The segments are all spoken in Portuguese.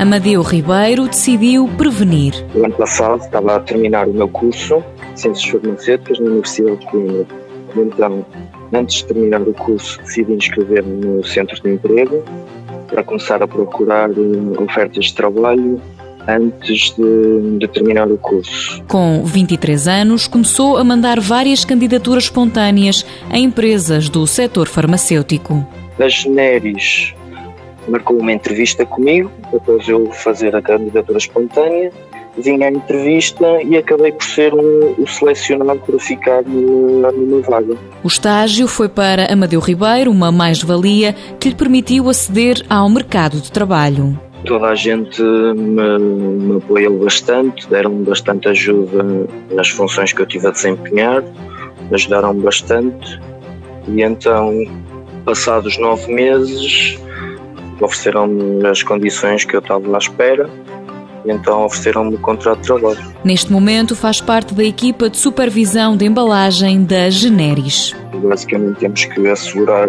Amadeu Ribeiro decidiu prevenir. O ano passado estava a terminar o meu curso de Ciências Farmacêuticas na Universidade de Coimbra. Então, antes de terminar o curso, decidi inscrever-me no Centro de Emprego para começar a procurar eh, ofertas de trabalho antes de, de, terminar o curso. Com 23 anos, começou a mandar várias candidaturas espontâneas a empresas do setor farmacêutico. A Generis marcou uma entrevista comigo, depois eu fazer a candidatura espontânea, vim à entrevista e acabei por ser um, o selecionado para ficar numa, numa vaga. O estágio foi para Amadeu Ribeiro uma mais-valia que lhe permitiu aceder ao mercado de trabalho. Toda a gente me, me apoiou bastante, deram-me bastante ajuda nas funções que eu tive a desempenhar, ajudaram-me bastante e então, passados nove meses, ofereceram-me as condições que eu estava à espera e então ofereceram-me o contrato de trabalho. Neste momento faz parte da equipa de supervisão de embalagem da Generis. Basicamente temos que assegurar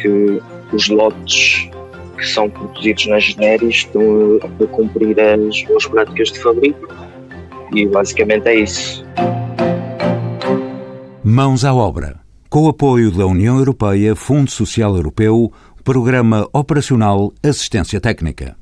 que os lotes que são produzidos na Generis estão a cumprir as boas práticas de fabrico e basicamente é isso. Mãos à obra. Com o apoio da União Europeia, Fundo Social Europeu, Programa Operacional Assistência Técnica.